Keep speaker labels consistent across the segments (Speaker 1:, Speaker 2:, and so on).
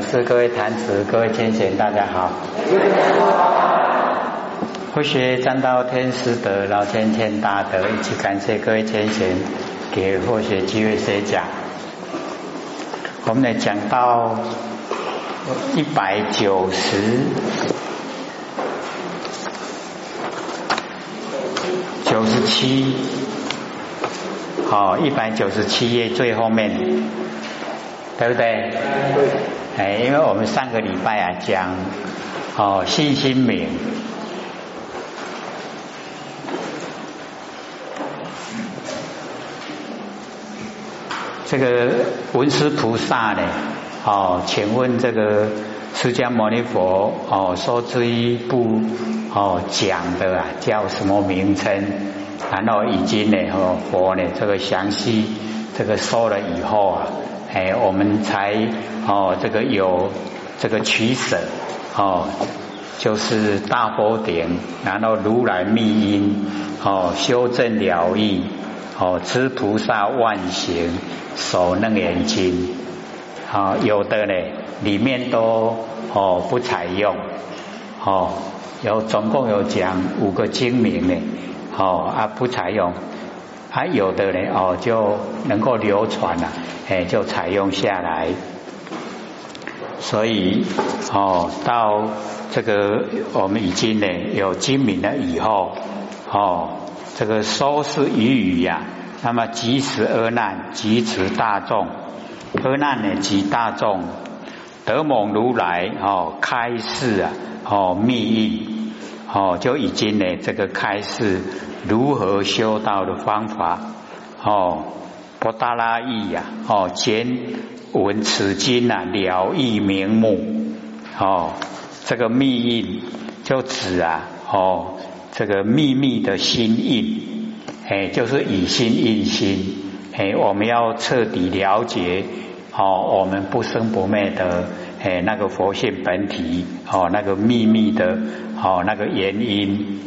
Speaker 1: 是各位坛子、各位天贤，大家好。佛学占到天师德、老天天大德，一起感谢各位天贤给佛学机会学讲。我们来讲到一百九十九十七，好，一百九十七页最后面，对不？对。哎，因为我们上个礼拜啊讲哦信心名，这个文殊菩萨呢，哦，请问这个释迦牟尼佛哦说这一部哦讲的啊叫什么名称？然后已经呢和佛呢这个详细这个说了以后啊。哎，我们才哦，这个有这个取舍哦，就是大佛顶，然后如来密因哦，修正了义哦，知菩萨万行，守楞严经啊，有的呢里面都哦不采用哦，有总共有讲五个经名呢哦啊不采用。还有的呢哦，就能够流传了，哎，就采用下来。所以哦，到这个我们已经呢有精明了以后，哦，这个收拾语语呀，那么及时阿难，及时大众，阿难呢及大众，德蒙如来哦开示啊，哦密意，哦就已经呢这个开示。如何修道的方法？哦，波达拉意呀，哦，见闻此经啊，了义明目，哦，这个密印就指啊，哦，这个秘密的心印，哎，就是以心印心，哎，我们要彻底了解，哦，我们不生不灭的，哎，那个佛性本体，哦，那个秘密的，哦，那个原因。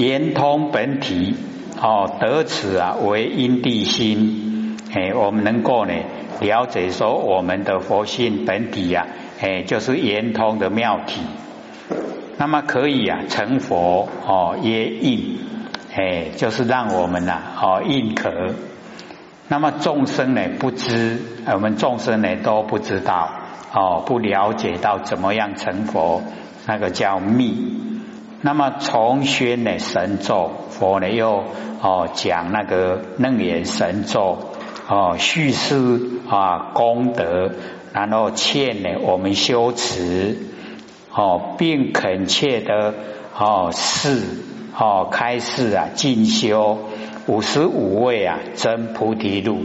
Speaker 1: 圆通本体，哦，得此啊为因地心，哎，我们能够呢了解说我们的佛性本体呀，哎，就是圆通的妙体，那么可以啊成佛哦，耶印，哎，就是让我们呐哦印可，那么众生呢不知，我们众生呢都不知道哦，不了解到怎么样成佛，那个叫密。那么从宣呢神咒，佛呢又哦讲那个楞严神咒哦叙事啊功德，然后劝呢我们修持哦，并恳切的哦示哦开示啊进修五十五位啊真菩提路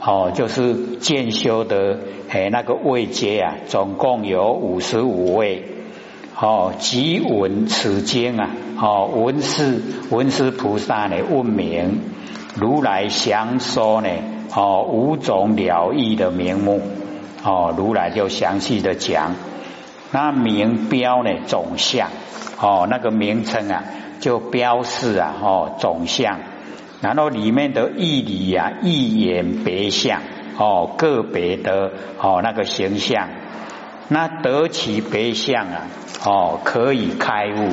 Speaker 1: 哦，就是渐修的哎那个位阶啊，总共有五十五位。哦，即闻此经啊！哦，闻是闻是菩萨呢，问名如来详说呢，哦，五种了义的名目，哦，如来就详细的讲。那名标呢，总相，哦，那个名称啊，就标示啊，哦，总相。然后里面的义理啊，一言别相，哦，个别的哦，那个形象。那得其别相啊，哦，可以开悟，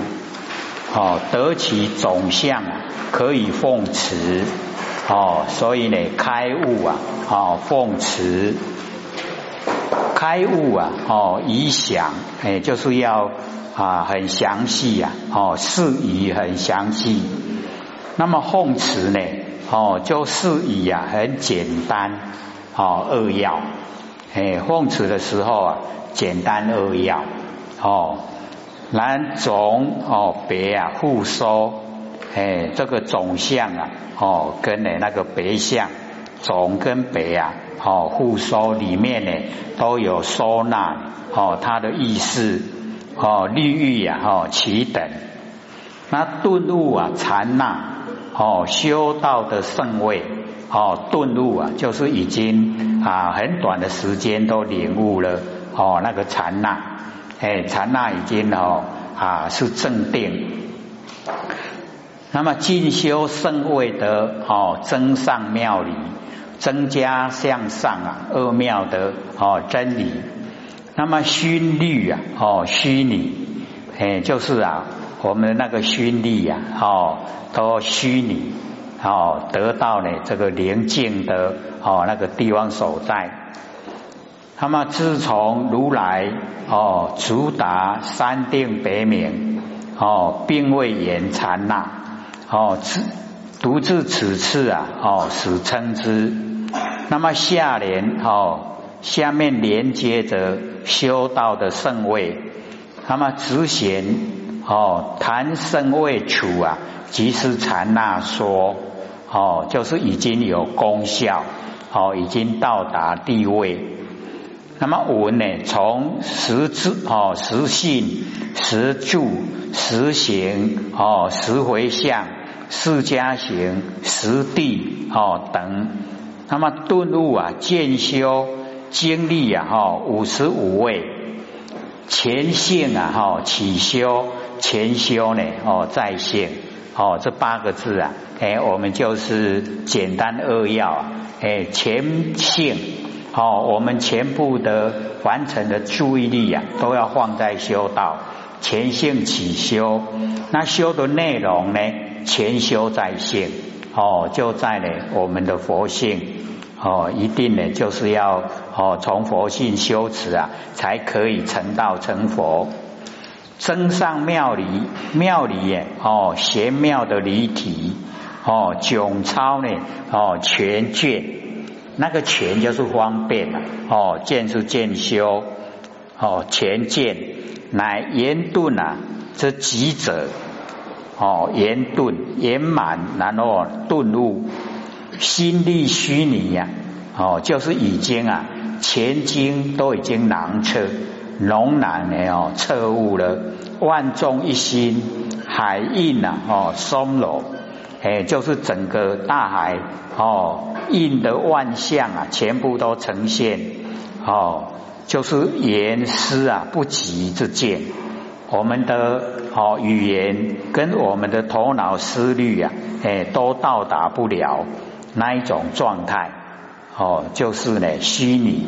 Speaker 1: 哦，得其总相啊，可以奉持，哦，所以呢，开悟啊，哦，奉持，开悟啊，哦，以想，哎，就是要啊，很详细呀，哦，事宜很详细。那么奉持呢，哦，就事宜啊，很简单，哦，扼要，哎，奉持的时候啊。简单扼要哦，然总哦别啊互收，哎，这个总相啊哦跟呢那个别相总跟别啊哦互收里面呢都有收纳哦它的意思哦利欲呀哦其等，那顿悟啊禅那哦修道的圣位哦顿悟啊就是已经啊很短的时间都领悟了。哦，那个禅那，哎，禅那已经哦啊是正定。那么进修圣位的哦增上妙理，增加向上啊二妙的哦真理。那么虚律啊，哦，虚拟，哎，就是啊，我们那个虚力呀，哦，都虚拟，哦，得到呢这个宁静的哦那个地方所在。那么自从如来哦，直达三定北冥哦，并未言禅那哦，独自此次啊哦，始称之。那么下联哦，下面连接着修道的圣位。那么直贤哦，谈圣位处啊，即是禅那说哦，就是已经有功效哦，已经到达地位。那么文呢，从实质哦，实性、实住、实行哦，实回向、释迦行、实地哦等。那么顿悟啊，渐修经历啊，哈，五十五位前性啊，哈，起修前修呢，哦，在性哦，这八个字啊，哎，我们就是简单扼要啊，哎，前性。好，我们全部的完成的注意力呀，都要放在修道，全性起修。那修的内容呢，全修在性，哦，就在呢我们的佛性，哦，一定呢就是要哦从佛性修持啊，才可以成道成佛。增上妙理，妙理耶，哦，玄妙的离体，哦，迥超呢，哦，全卷。那个全就是方便了哦，见是见修哦，全见乃圆顿啊，这极者哦，圆顿圆满，然后顿悟心力虚拟呀哦，就是已经啊，全经都已经囊彻浓然的哦，彻悟了万众一心，海印呐哦，松柔哎，就是整个大海哦。印的万象啊，全部都呈现哦，就是言思啊不及之见，我们的哦语言跟我们的头脑思虑啊，哎都到达不了那一种状态哦，就是呢虚拟。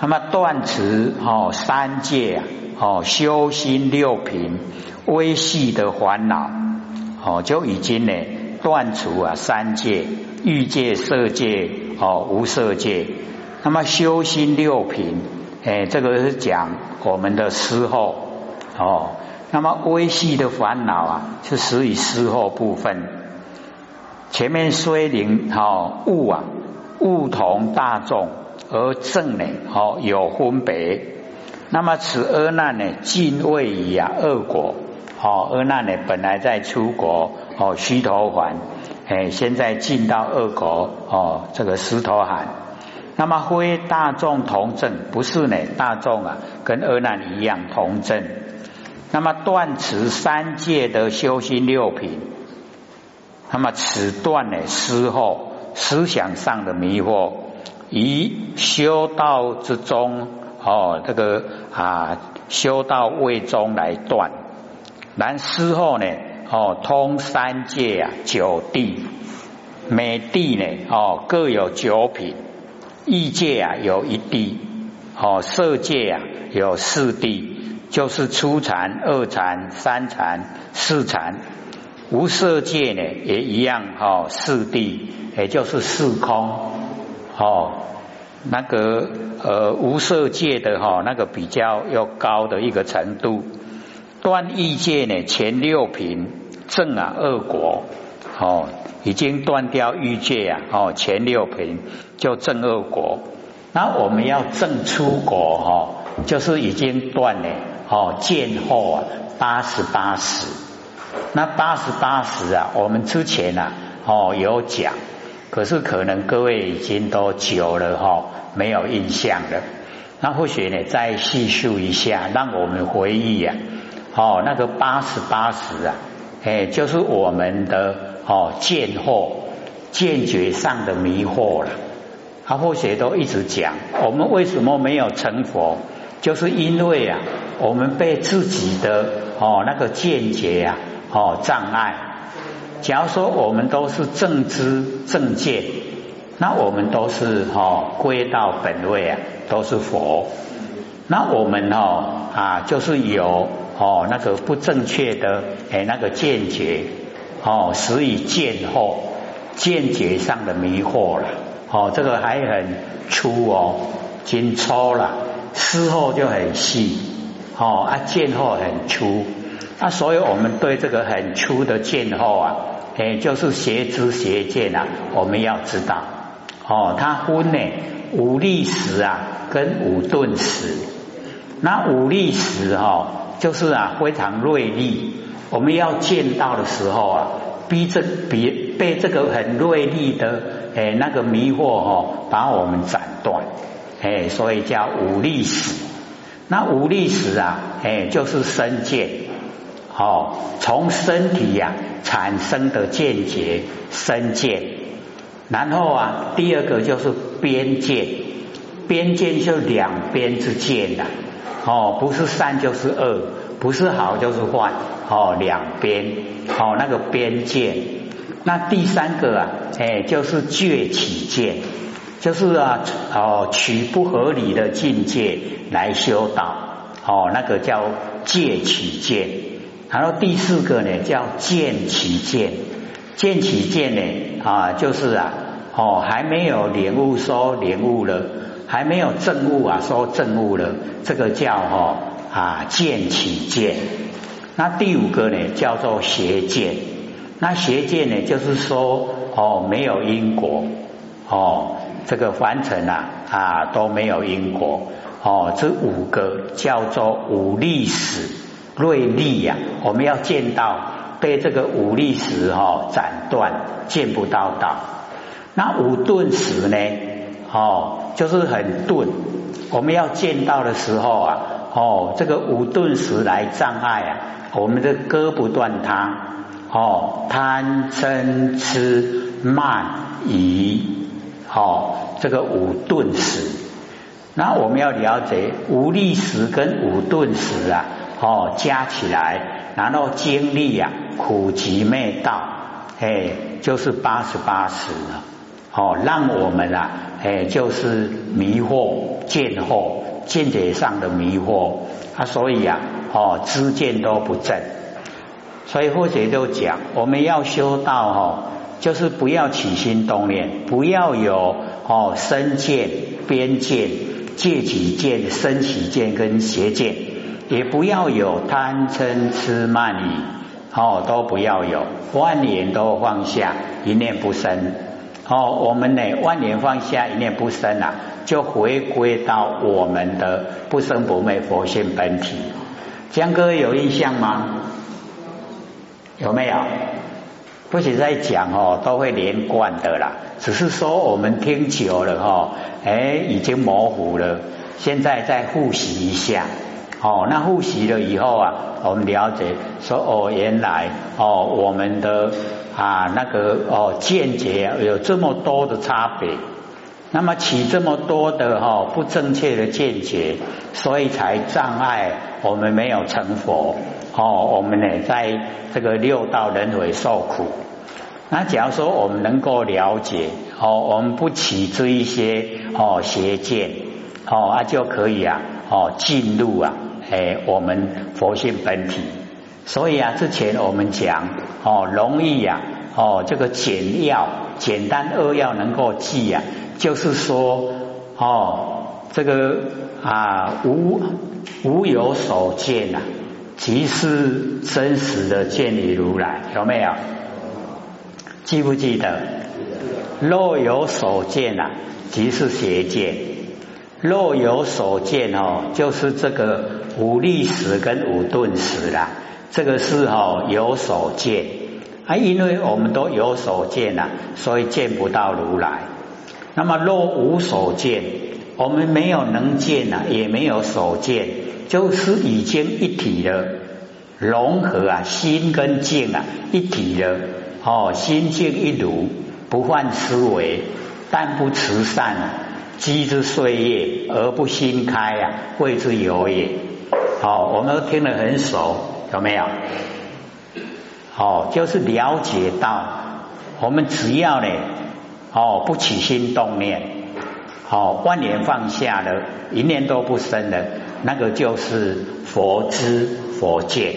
Speaker 1: 那么断持哦三界啊哦修心六品微细的烦恼哦就已经呢断除啊三界。欲界、色界、哦无色界，那么修心六品，哎，这个是讲我们的思后哦。那么微细的烦恼啊，是始于思后部分。前面虽灵哦物啊物同大众，而正呢哦有分别。那么此阿难呢，尽位于啊恶果。哦，阿难呢本来在出国哦须陀洹。哎，现在进到二国哦，这个石头海，那么非大众同证，不是呢？大众啊，跟阿难一样同证。那么断持三界的修心六品，那么此断呢，思后思想上的迷惑，以修道之中哦，这个啊修道位中来断，然师后呢？哦，通三界啊，九地，每地呢，哦，各有九品，异界啊有一地，哦，色界啊有四地，就是初禅、二禅、三禅、四禅，无色界呢也一样，哦，四地，也就是四空，哦，那个呃无色界的哈，那个比较要高的一个程度。断异界呢，前六品正啊二国哦，已经断掉欲界啊哦，前六品就正二国。那我们要正出国哈，就是已经断了哦，见后啊八十八十。那八十八十啊，我们之前啊哦有讲，可是可能各位已经都久了哈，没有印象了。那或许呢，再细述一下，让我们回忆呀。哦，那个八十八十啊，哎，就是我们的哦见惑、见觉上的迷惑了。他或许都一直讲，我们为什么没有成佛？就是因为啊，我们被自己的哦那个见解啊哦障碍。假如说我们都是正知正见，那我们都是哈归到本位啊，都是佛。那我们哦啊，就是有哦那个不正确的哎那个见解哦，使以见惑见解上的迷惑了哦，这个还很粗哦，紧粗了，事后就很细。哦啊，见后很粗。啊，所以我们对这个很粗的见后啊，哎就是邪知邪见啊，我们要知道。哦，它分呢五力时啊跟五顿时。那五力时哈，就是啊非常锐利。我们要见到的时候啊，逼这别被这个很锐利的诶那个迷惑哈，把我们斩断，诶，所以叫武力时。那武力时啊，诶，就是身见，哦，从身体呀产生的见解身见。然后啊，第二个就是边见，边见就两边之见呐。哦，不是善就是恶，不是好就是坏，哦，两边，哦，那个边界。那第三个啊，哎，就是觉起见，就是啊，哦，取不合理的境界来修道，哦，那个叫戒起见。然后第四个呢，叫见起见，见起见呢，啊，就是啊，哦，还没有领悟说领悟了。还没有证悟啊，说证悟了，这个叫哈啊见起见。那第五个呢，叫做邪见。那邪见呢，就是说哦没有因果哦，这个凡尘啊啊都没有因果哦。这五个叫做五力史锐利呀，我们要见到被这个五力史哈斩断，见不到道。那五顿时呢？哦，就是很钝。我们要见到的时候啊，哦，这个五钝时来障碍啊，我们的割不断它。哦，贪嗔痴慢疑，哦，这个五钝时。那我们要了解无力时跟五钝时啊，哦，加起来，然后经历啊苦集灭道，哎，就是八十八时了。哦，让我们啊，哎，就是迷惑见惑见解上的迷惑啊，所以啊，哦，知见都不正，所以或者就讲，我们要修道哈，就是不要起心动念，不要有哦身见、边见、戒起见、身起见跟邪见，也不要有贪嗔痴慢疑，哦，都不要有，万念都放下，一念不生。哦，我们呢，万年放下，一念不生啊，就回归到我们的不生不灭佛性本体。江哥有印象吗？有没有？不许再讲哦，都会连贯的啦。只是说我们听久了哈，哎，已经模糊了。现在再复习一下。哦，那复习了以后啊，我们了解说哦，原来哦，我们的。啊，那个哦，见解有这么多的差别，那么起这么多的哈不正确的见解，所以才障碍我们没有成佛哦。我们呢，在这个六道轮回受苦。那假如说我们能够了解哦，我们不起这一些哦邪见哦，啊就可以啊哦进入啊哎我们佛性本体。所以啊，之前我们讲哦，容易呀，哦，这个简要、简单扼要能够记呀，就是说哦，这个啊无无有所见呐，即是真实的见你如来，有没有？记不记得？若有所见呐，即是邪见；若有所见哦，就是这个五力时跟五顿时啦。这个是哈有所见啊，因为我们都有所见呐，所以见不到如来。那么若无所见，我们没有能见呐，也没有所见，就是已经一体了，融合啊，心跟境啊一体了。哦，心境一如，不犯思维，但不慈善，积之岁月而不心开呀，谓之有也。好，我们都听得很熟。有没有？哦，就是了解到，我们只要呢，哦，不起心动念，哦，万年放下了，一念都不生了，那个就是佛知佛见，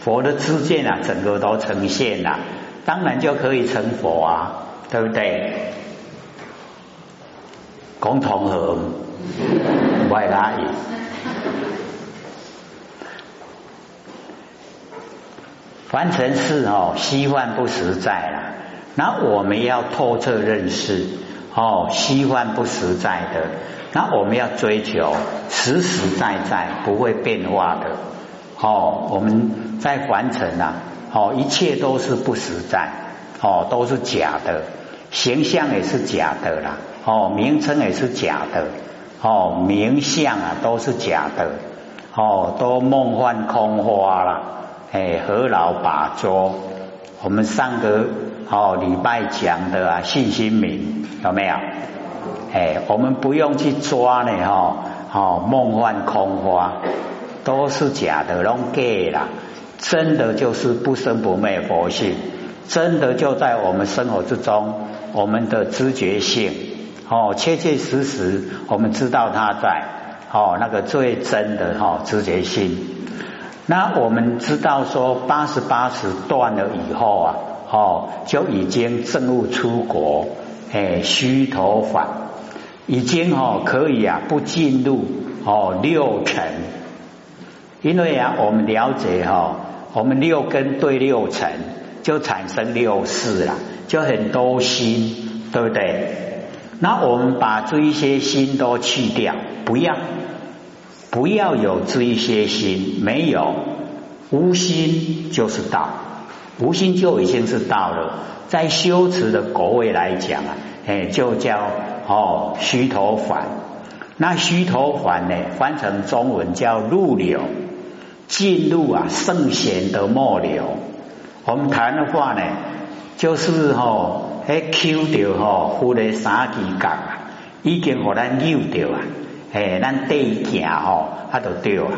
Speaker 1: 佛的知见啊，整个都呈现了，当然就可以成佛啊，对不对？共同和外拉伊，凡尘事哦，虚幻不实在了。那我们要透彻认识哦，虚幻不实在的。那我们要追求实实在在不会变化的哦。我们在凡尘啊，哦，一切都是不实在哦，都是假的，形象也是假的啦，哦，名称也是假的，哦，名相啊都是假的，哦，都梦幻空花了，哎，何劳把捉？我们上个。哦，礼拜讲的啊，信心名有没有？哎，我们不用去抓呢，哈，哦，梦幻空花都是假的，拢假啦。真的就是不生不灭佛性，真的就在我们生活之中，我们的知觉性，哦，切切实实，我们知道它在，哦，那个最真的哈知觉性。那我们知道说八十八十断了以后啊。哦，就已经证悟出国，哎，虚头法已经哦可以啊，不进入哦六尘，因为啊，我们了解哈，我们六根对六尘就产生六识了，就很多心，对不对？那我们把这一些心都去掉，不要，不要有这一些心，没有无心就是道。无心就已经是道了，在修持的国位来讲啊，哎，就叫哦虚头返。那虚头返呢，翻成中文叫入流，进入啊圣贤的末流。我们谈的话呢，就是哦，诶，Q 掉吼，忽略三级杠啊，已经和咱扭掉啊，诶，咱对行吼，它都掉啊，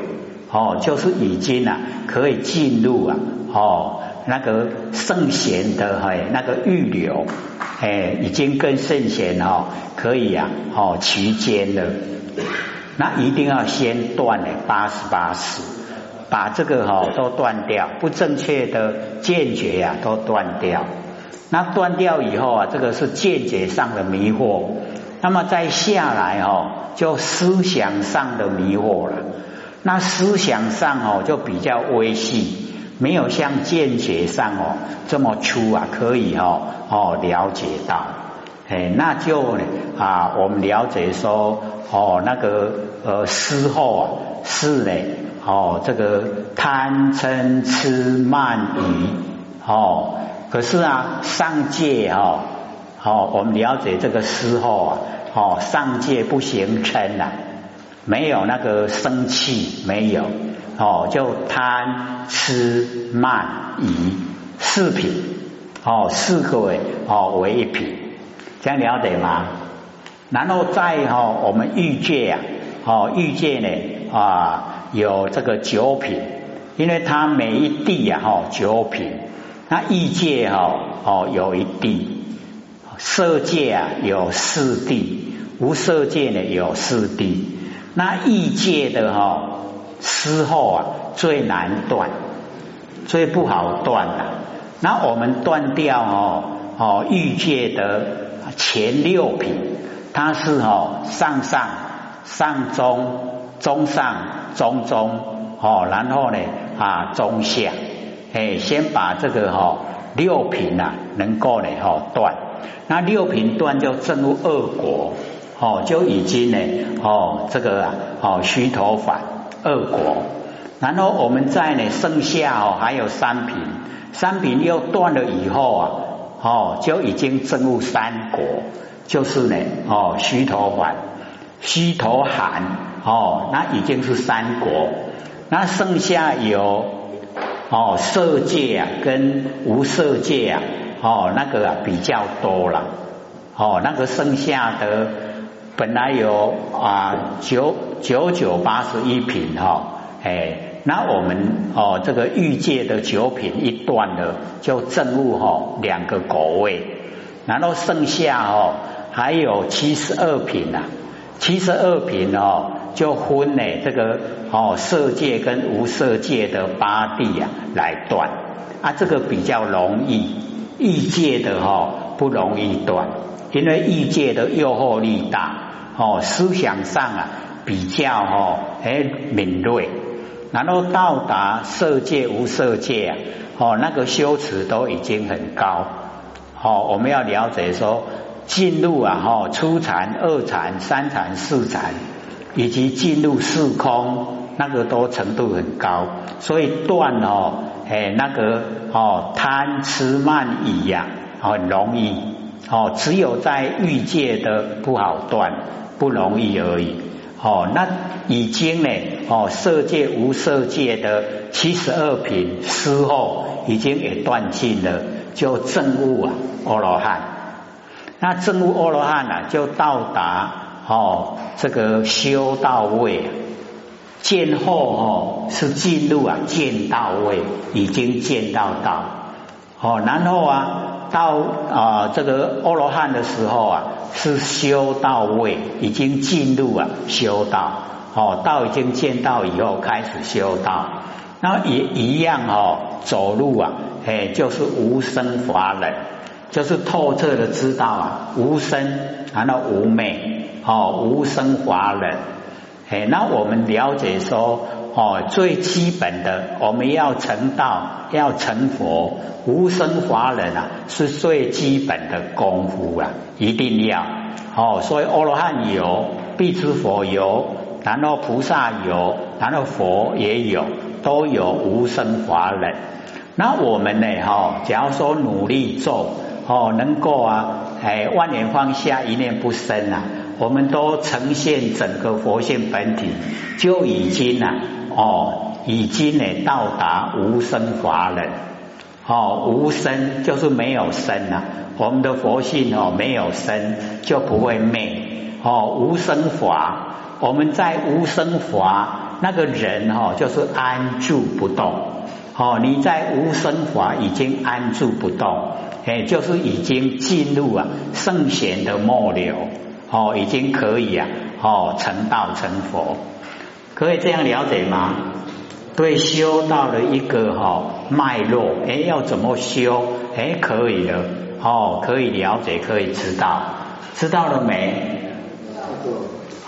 Speaker 1: 哦，就是已经啊，可以进入啊，哦。那个圣贤的嘿，那个预留，诶，已经跟圣贤哦可以啊，哦齐肩了。那一定要先断呢八十八识，把这个哈都断掉，不正确的见解呀都断掉。那断掉以后啊，这个是见解上的迷惑。那么再下来哦，就思想上的迷惑了。那思想上哦，就比较微细。没有像见解上哦这么粗啊，可以哦哦了解到，哎，那就啊我们了解说哦那个呃思后啊是呢哦这个贪嗔痴慢疑哦，可是啊上界哦哦我们了解这个时候啊哦上界不形嗔呐，没有那个生气没有。哦，就贪、吃、慢、疑四品，哦，四个为哦为一品，这样了解吗？然后再哈，我们欲界啊，哦欲界呢啊有这个九品，因为它每一地啊哈九品，那欲界哈哦有一地，色界啊有四地，无色界呢有四地，那欲界的哈。思后啊，最难断，最不好断了。那我们断掉哦哦欲界的前六品，它是哦上上上中中上中中哦，然后呢啊中下，哎，先把这个哈六品啊能够呢哈断，那六品断就正入二国哦，就已经呢哦这个啊哦虚头反。二果，然后我们在呢剩下哦还有三品，三品又断了以后啊，哦就已经证入三果，就是呢哦虚头环、虚头寒哦，那已经是三果，那剩下有哦色界啊跟无色界啊哦那个啊比较多了，哦那个剩下的。本来有啊九九九八十一品哈，哎，那我们哦这个欲界的九品一断了，就正悟哈两个果位，然后剩下哦还有七十二品啊，七十二品哦就分呢这个哦色界跟无色界的八地啊来断。啊，这个比较容易，异界的哈不容易断，因为异界的诱惑力大哦，思想上啊比较哦哎敏锐。然后到达色界无色界啊，哦，那个修持都已经很高，哦，我们要了解说进入啊，哈，初禅、二禅、三禅、四禅，以及进入四空，那个都程度很高，所以断哦，哎，那个哦，贪痴慢疑呀，很容易，哦，只有在欲界的不好断，不容易而已。哦，那已经呢，哦，色界无色界的七十二品之后，已经也断尽了，就证悟啊，阿罗汉。那证悟阿罗汉呢，就到达哦，这个修道位，见后哦，是进入啊见到位，已经见到道。哦，然后啊。到啊，这个阿罗汉的时候啊，是修到位，已经进入啊修道，哦，道已经见到以后开始修道，那也一样哦，走路啊，哎，就是无生法忍，就是透彻的知道啊，无生，然后无昧，哦，无生华忍，哎，那我们了解说。哦，最基本的，我们要成道，要成佛，无生华忍啊，是最基本的功夫啊，一定要哦。所以阿罗汉有，必知佛有，然后菩萨有，然后佛也有，都有无生华忍。那我们呢？哈，假如说努力做，哦，能够啊，哎，万年放下，一念不生啊，我们都呈现整个佛性本体，就已经啊。哦，已经呢到达无生法忍。哦，无生就是没有生啊。我们的佛性哦没有生就不会灭。哦，无生法，我们在无生法那个人哦就是安住不动。哦，你在无生法已经安住不动，哎，就是已经进入啊圣贤的末流。哦，已经可以啊，哦成道成佛。可以这样了解吗？对，修到了一个哈脉络，哎，要怎么修？哎，可以了，哦，可以了解，可以知道，知道了没？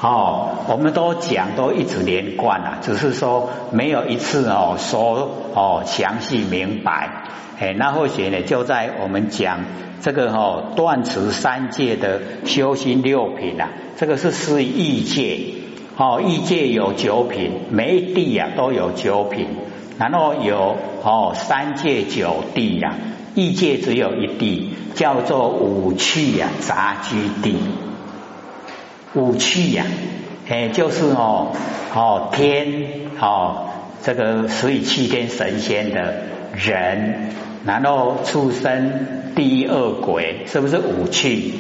Speaker 1: 哦，我们都讲，都一直连贯了，只是说没有一次哦说哦详细明白。哎，那或许呢，就在我们讲这个哦断持三界的修心六品啊，这个是思意界。哦，异界有九品，每一地呀都有九品，然后有哦三界九地呀，异界只有一地，叫做五趣呀杂居地。五趣呀，哎，就是哦哦天哦这个所以七天神仙的人，然后出生、第二鬼，是不是五趣？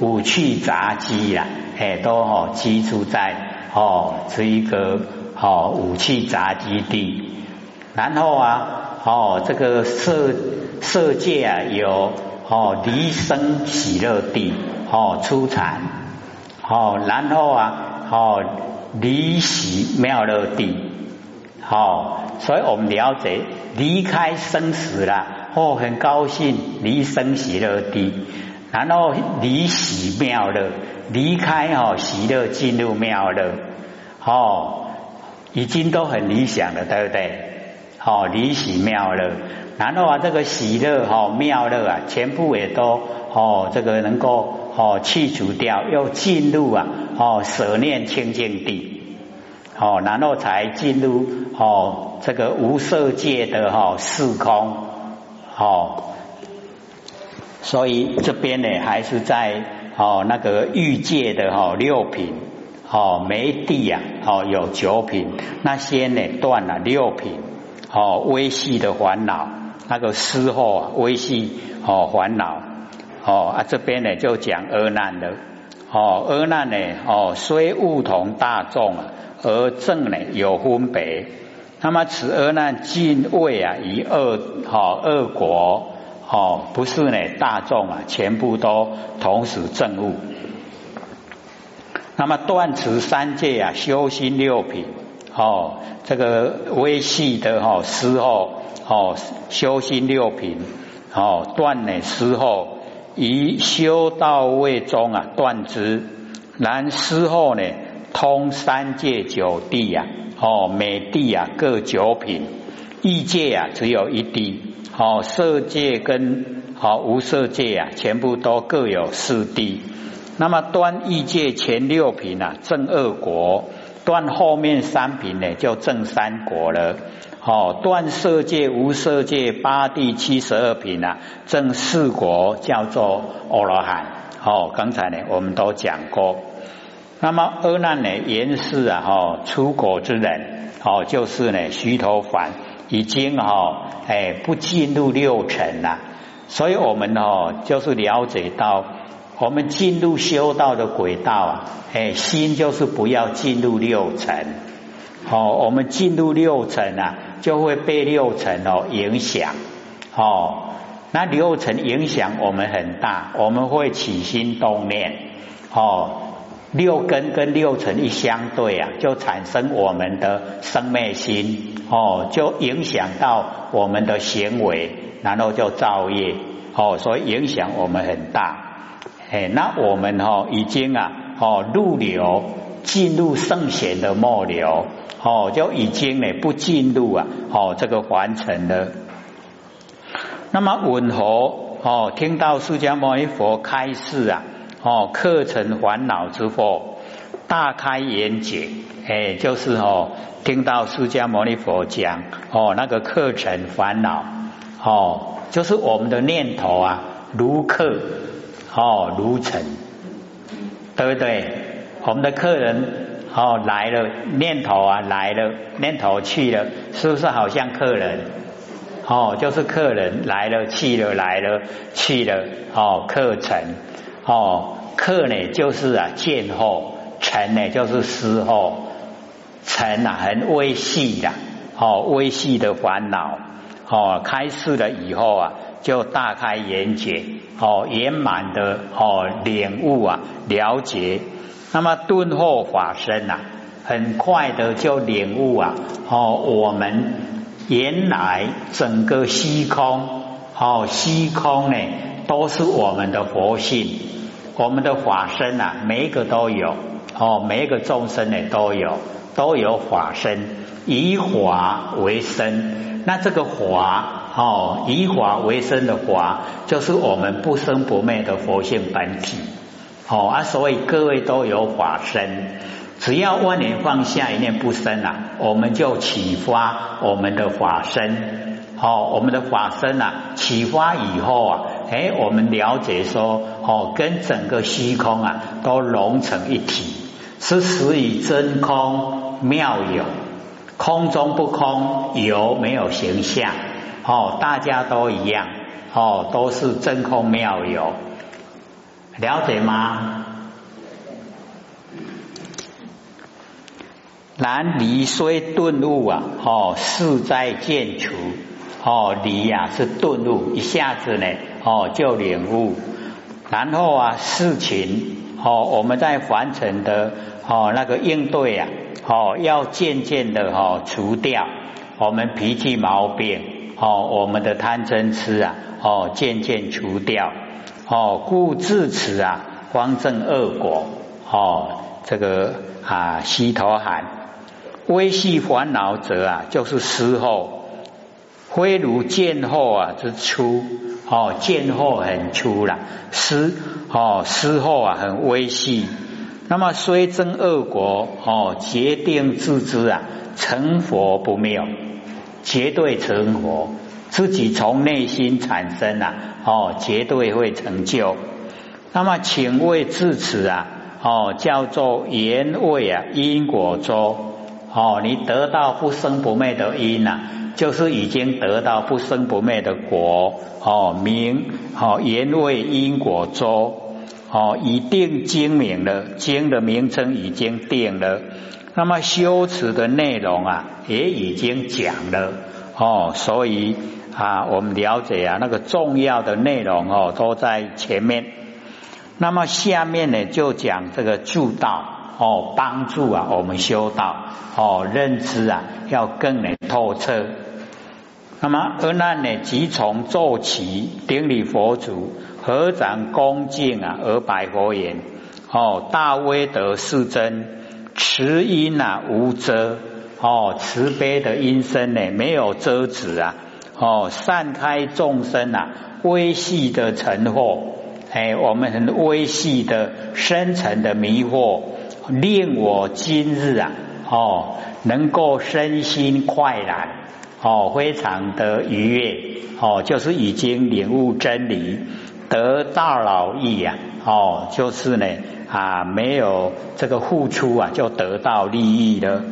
Speaker 1: 五趣杂居呀，哎，都哦居住在。哦，是一个哦武器杂基地，然后啊，哦这个色色界啊有哦离生喜乐地，哦出产，哦然后啊，哦离喜妙乐地，哦，所以我们了解离开生死了，哦很高兴离生喜乐地，然后离喜妙乐。离开哦，喜乐进入妙乐，哦，已经都很理想了，对不对？哦，离喜妙乐，然后啊，这个喜乐哈妙乐啊，全部也都哦，这个能够哦去除掉，又进入啊哦舍念清净地，哦，然后才进入哦这个无色界的哈四空，哦，所以这边呢还是在。哦，那个欲界的哈六品，哦没地呀，哦有九品，那些呢断了六品，哦微细的烦恼，那个思后啊微细哦烦恼，哦啊这边呢就讲阿难的，哦阿难呢哦虽悟同大众啊，而正呢有分别，那么此阿难尽位啊以恶好恶果。哦，不是呢，大众啊，全部都同时证悟。那么断持三界啊，修心六品哦，这个微细的哈思后哦，修心六品哦，断呢思后，以修道位中啊断之，然思后呢通三界九地呀，哦，每地啊各九品，异界啊只有一地。好，色界跟好无色界啊，全部都各有四地。那么断异界前六品啊，正二国；断后面三品呢，就正三国了。哦，断色界、无色界八地七十二品啊，正四国叫做阿罗汉。哦，刚才呢我们都讲过。那么阿难呢，言是啊，哈出国之人，哦就是呢虚头凡。已经哈哎不进入六尘了，所以我们哦就是了解到，我们进入修道的轨道啊，哎心就是不要进入六尘，哦我们进入六尘啊，就会被六尘哦影响，哦那六尘影响我们很大，我们会起心动念，哦。六根跟六尘一相对啊，就产生我们的生灭心哦，就影响到我们的行为，然后就造业哦，所以影响我们很大。哎，那我们哦已经啊哦入流进入圣贤的末流哦，就已经呢不进入啊哦这个凡尘了。那么吻合哦，听到释迦牟尼佛开示啊。哦，课程烦恼之后，大开眼界，哎，就是哦，听到释迦牟尼佛讲哦，那个课程烦恼，哦，就是我们的念头啊，如客哦，如尘，对不对？我们的客人哦来了，念头啊来了，念头去了，是不是好像客人？哦，就是客人来了去了来了去了，哦，客程。哦，客呢就是啊见后，尘呢就是思后，尘啊很微细的，哦微细的烦恼，哦开示了以后啊，就大开眼界，哦圆满的哦领悟啊了解，那么顿后法身呐，很快的就领悟啊，哦我们原来整个虚空，哦虚空呢都是我们的佛性。我们的法身呐，每一个都有哦，每一个众生呢都有，都有法身，以法为身。那这个法哦，以法为身的法，就是我们不生不灭的佛性本体哦啊。所以各位都有法身，只要万年放下一念不生啊，我们就启发我们的法身哦，我们的法身啊，启发以后啊。哎，我们了解说，哦，跟整个虚空啊都融成一体，是属于真空妙有，空中不空，有没有形象？哦，大家都一样，哦，都是真空妙有，了解吗？然离虽顿悟啊，哦，事在渐除。哦，离呀是顿悟，一下子呢，哦就领悟，然后啊事情哦，我们在凡成的哦那个应对啊，哦要渐渐的哦除掉我们脾气毛病，哦我们的贪嗔痴啊，哦渐渐除掉，哦故自此啊方正恶果，哦这个啊西头海微细烦恼者啊，就是死后。非如见后啊之粗哦，见后很粗了，思哦思后啊很微细。那么虽增恶果哦，决定自知啊，成佛不妙，绝对成佛，自己从内心产生啊哦，绝对会成就。那么请问至此啊哦，叫做言位啊因果周哦，你得到不生不灭的因呐。就是已经得到不生不灭的果哦，名哦，言为因果周哦，已定经明了，经的名称已经定了，那么修持的内容啊，也已经讲了哦，所以啊，我们了解啊，那个重要的内容哦，都在前面。那么下面呢，就讲这个助道哦，帮助啊，我们修道哦，认知啊，要更能透彻。那么阿难呢，即从坐起，顶礼佛祖，合掌恭敬啊，而白佛言：哦，大威德世尊，慈音啊，无遮。哦，慈悲的音声呢，没有遮止啊！哦，散开众生啊，微细的沉惑，哎，我们很微细的深层的迷惑，令我今日啊，哦，能够身心快然，哦，非常的愉悦，哦，就是已经领悟真理，得大老益呀，哦，就是呢啊，没有这个付出啊，就得到利益了。